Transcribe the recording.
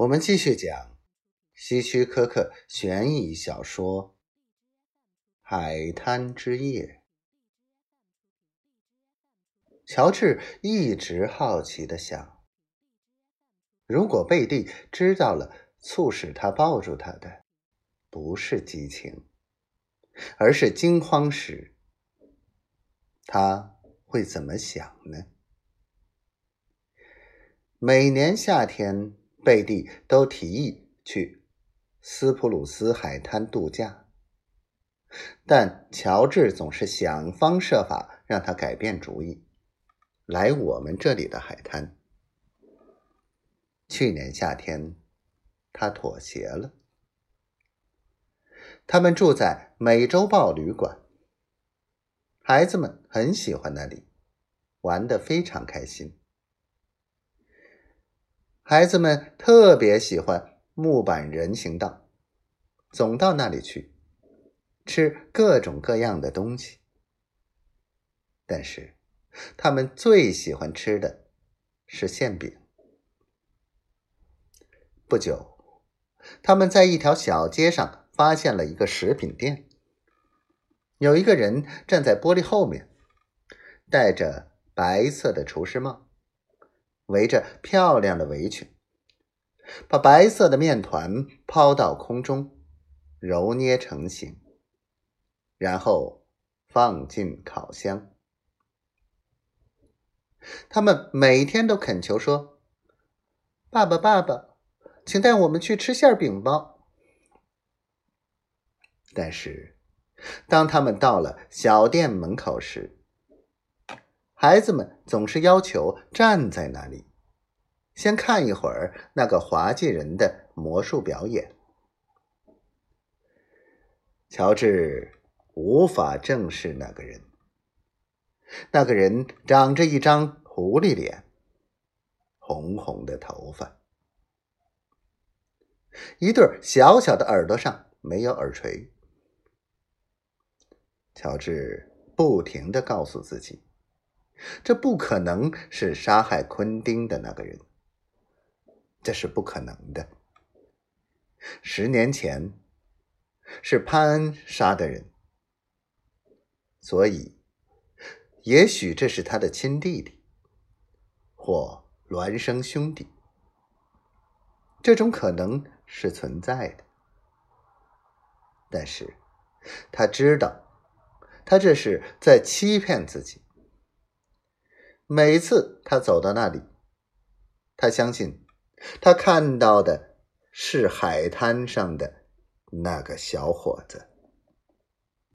我们继续讲希区柯克悬疑小说《海滩之夜》。乔治一直好奇的想：如果贝蒂知道了促使他抱住他的不是激情，而是惊慌时，他会怎么想呢？每年夏天。贝蒂都提议去斯普鲁斯海滩度假，但乔治总是想方设法让他改变主意，来我们这里的海滩。去年夏天，他妥协了。他们住在美洲豹旅馆，孩子们很喜欢那里，玩得非常开心。孩子们特别喜欢木板人行道，总到那里去吃各种各样的东西。但是，他们最喜欢吃的是馅饼。不久，他们在一条小街上发现了一个食品店，有一个人站在玻璃后面，戴着白色的厨师帽。围着漂亮的围裙，把白色的面团抛到空中，揉捏成型，然后放进烤箱。他们每天都恳求说：“爸爸，爸爸，请带我们去吃馅饼吧。”但是，当他们到了小店门口时，孩子们总是要求站在那里，先看一会儿那个滑稽人的魔术表演。乔治无法正视那个人，那个人长着一张狐狸脸，红红的头发，一对小小的耳朵上没有耳垂。乔治不停的告诉自己。这不可能是杀害昆丁的那个人，这是不可能的。十年前是潘恩杀的人，所以也许这是他的亲弟弟或孪生兄弟。这种可能是存在的，但是他知道，他这是在欺骗自己。每次他走到那里，他相信他看到的是海滩上的那个小伙子。